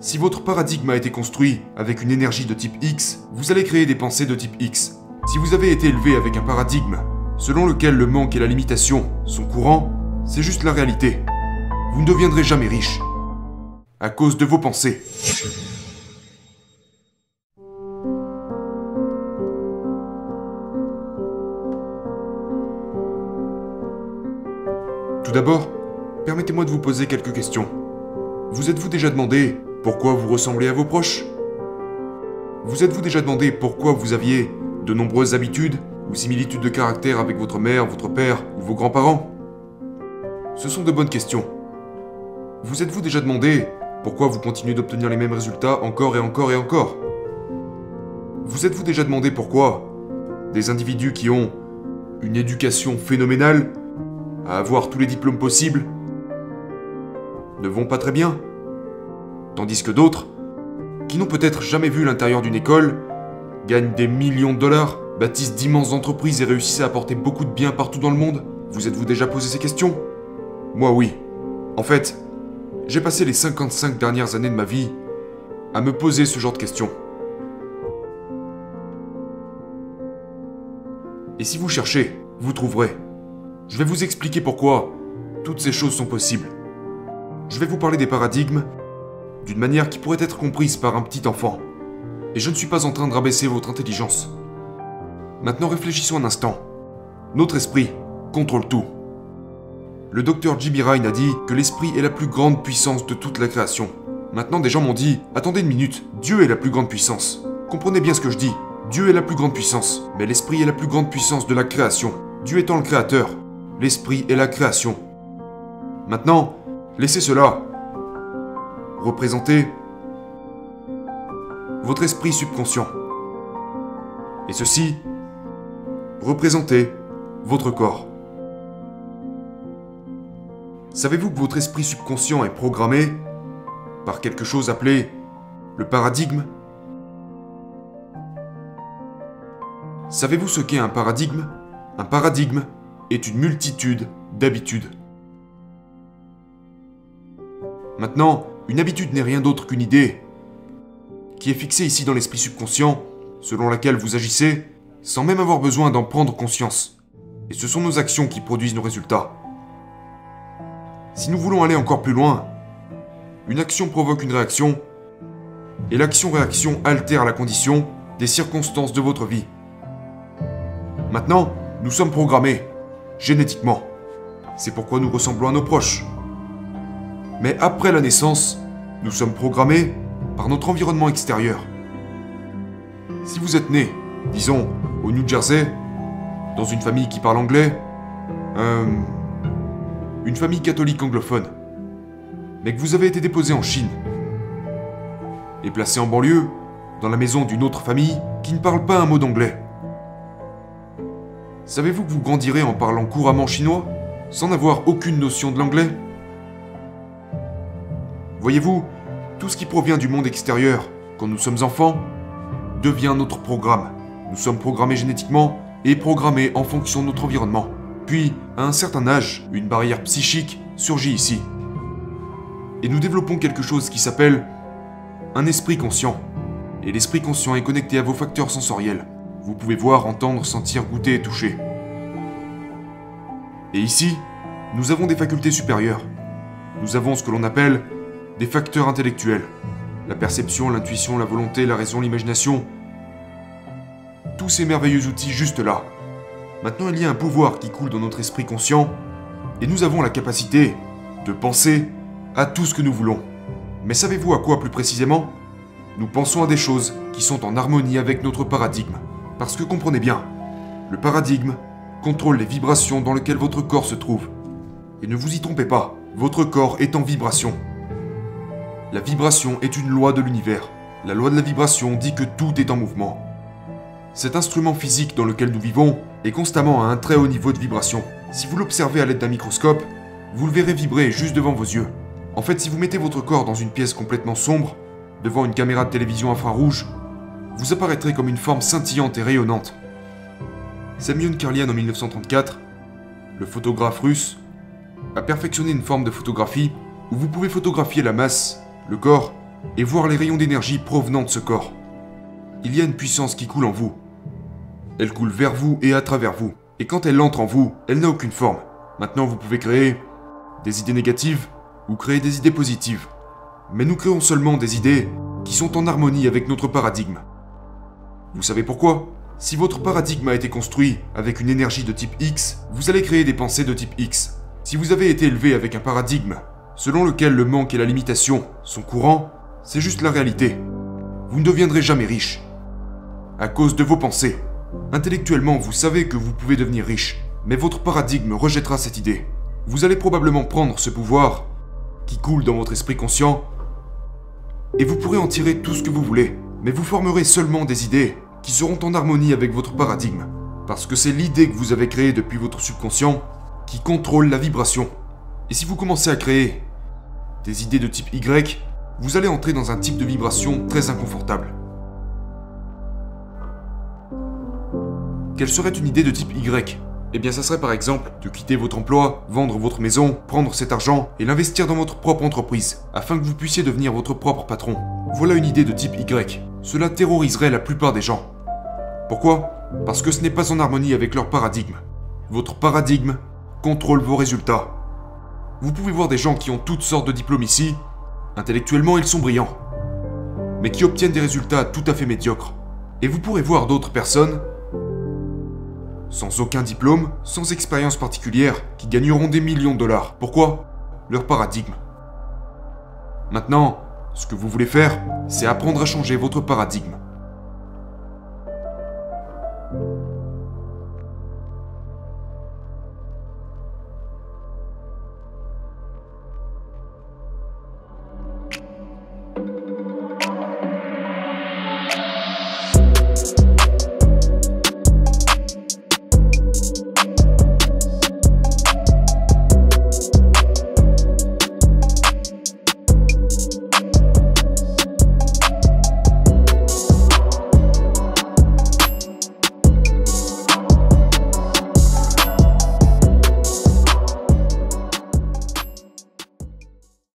Si votre paradigme a été construit avec une énergie de type X, vous allez créer des pensées de type X. Si vous avez été élevé avec un paradigme selon lequel le manque et la limitation sont courants, c'est juste la réalité. Vous ne deviendrez jamais riche. À cause de vos pensées. Tout d'abord, permettez-moi de vous poser quelques questions. Vous êtes-vous déjà demandé pourquoi vous ressemblez à vos proches? Vous êtes-vous déjà demandé pourquoi vous aviez de nombreuses habitudes ou similitudes de caractère avec votre mère, votre père ou vos grands-parents? Ce sont de bonnes questions. Vous êtes-vous déjà demandé pourquoi vous continuez d'obtenir les mêmes résultats encore et encore et encore? Vous êtes-vous déjà demandé pourquoi des individus qui ont une éducation phénoménale, à avoir tous les diplômes possibles, ne vont pas très bien? Tandis que d'autres, qui n'ont peut-être jamais vu l'intérieur d'une école, gagnent des millions de dollars, bâtissent d'immenses entreprises et réussissent à apporter beaucoup de bien partout dans le monde Vous êtes-vous déjà posé ces questions? Moi oui. En fait, j'ai passé les 55 dernières années de ma vie à me poser ce genre de questions. Et si vous cherchez, vous trouverez. Je vais vous expliquer pourquoi toutes ces choses sont possibles. Je vais vous parler des paradigmes d'une manière qui pourrait être comprise par un petit enfant. Et je ne suis pas en train de rabaisser votre intelligence. Maintenant réfléchissons un instant. Notre esprit contrôle tout. Le docteur Ryan a dit que l'esprit est la plus grande puissance de toute la création. Maintenant des gens m'ont dit, attendez une minute, Dieu est la plus grande puissance. Comprenez bien ce que je dis. Dieu est la plus grande puissance, mais l'esprit est la plus grande puissance de la création. Dieu étant le créateur, l'esprit est la création. Maintenant, laissez cela représenter votre esprit subconscient. Et ceci représenter votre corps. Savez-vous que votre esprit subconscient est programmé par quelque chose appelé le paradigme? Savez-vous ce qu'est un paradigme? Un paradigme est une multitude d'habitudes. Maintenant, une habitude n'est rien d'autre qu'une idée qui est fixée ici dans l'esprit subconscient, selon laquelle vous agissez sans même avoir besoin d'en prendre conscience. Et ce sont nos actions qui produisent nos résultats. Si nous voulons aller encore plus loin, une action provoque une réaction, et l'action-réaction altère la condition des circonstances de votre vie. Maintenant, nous sommes programmés, génétiquement. C'est pourquoi nous ressemblons à nos proches. Mais après la naissance, nous sommes programmés par notre environnement extérieur. Si vous êtes né, disons, au New Jersey, dans une famille qui parle anglais, euh, une famille catholique anglophone, mais que vous avez été déposé en Chine, et placé en banlieue, dans la maison d'une autre famille qui ne parle pas un mot d'anglais. Savez-vous que vous grandirez en parlant couramment chinois, sans avoir aucune notion de l'anglais? Voyez-vous, tout ce qui provient du monde extérieur, quand nous sommes enfants, devient notre programme. Nous sommes programmés génétiquement et programmés en fonction de notre environnement. Puis, à un certain âge, une barrière psychique surgit ici. Et nous développons quelque chose qui s'appelle un esprit conscient. Et l'esprit conscient est connecté à vos facteurs sensoriels. Vous pouvez voir, entendre, sentir, goûter et toucher. Et ici, nous avons des facultés supérieures. Nous avons ce que l'on appelle des facteurs intellectuels. La perception, l'intuition, la volonté, la raison, l'imagination. Tous ces merveilleux outils juste là. Maintenant, il y a un pouvoir qui coule dans notre esprit conscient, et nous avons la capacité de penser à tout ce que nous voulons. Mais savez-vous à quoi plus précisément? Nous pensons à des choses qui sont en harmonie avec notre paradigme. Parce que comprenez bien, le paradigme contrôle les vibrations dans lesquelles votre corps se trouve. Et ne vous y trompez pas, votre corps est en vibration. La vibration est une loi de l'univers. La loi de la vibration dit que tout est en mouvement. Cet instrument physique dans lequel nous vivons est constamment à un très haut niveau de vibration. Si vous l'observez à l'aide d'un microscope, vous le verrez vibrer juste devant vos yeux. En fait, si vous mettez votre corps dans une pièce complètement sombre, devant une caméra de télévision infrarouge, vous apparaîtrez comme une forme scintillante et rayonnante. Semyon Kirlian en 1934, le photographe russe, a perfectionné une forme de photographie où vous pouvez photographier la masse le corps et voir les rayons d'énergie provenant de ce corps. Il y a une puissance qui coule en vous. Elle coule vers vous et à travers vous. Et quand elle entre en vous, elle n'a aucune forme. Maintenant, vous pouvez créer des idées négatives ou créer des idées positives. Mais nous créons seulement des idées qui sont en harmonie avec notre paradigme. Vous savez pourquoi? Si votre paradigme a été construit avec une énergie de type X, vous allez créer des pensées de type X. Si vous avez été élevé avec un paradigme selon lequel le manque et la limitation sont courants, c'est juste la réalité. Vous ne deviendrez jamais riche. À cause de vos pensées. Intellectuellement, vous savez que vous pouvez devenir riche, mais votre paradigme rejettera cette idée. Vous allez probablement prendre ce pouvoir qui coule dans votre esprit conscient et vous pourrez en tirer tout ce que vous voulez, mais vous formerez seulement des idées qui seront en harmonie avec votre paradigme, parce que c'est l'idée que vous avez créée depuis votre subconscient qui contrôle la vibration. Et si vous commencez à créer des idées de type Y, vous allez entrer dans un type de vibration très inconfortable. Quelle serait une idée de type Y? Eh bien, ça serait par exemple de quitter votre emploi, vendre votre maison, prendre cet argent et l'investir dans votre propre entreprise, afin que vous puissiez devenir votre propre patron. Voilà une idée de type Y. Cela terroriserait la plupart des gens. Pourquoi? Parce que ce n'est pas en harmonie avec leur paradigme. Votre paradigme contrôle vos résultats. Vous pouvez voir des gens qui ont toutes sortes de diplômes ici. Intellectuellement, ils sont brillants. Mais qui obtiennent des résultats tout à fait médiocres. Et vous pourrez voir d'autres personnes sans aucun diplôme, sans expérience particulière, qui gagneront des millions de dollars. Pourquoi? Leur paradigme. Maintenant, ce que vous voulez faire, c'est apprendre à changer votre paradigme.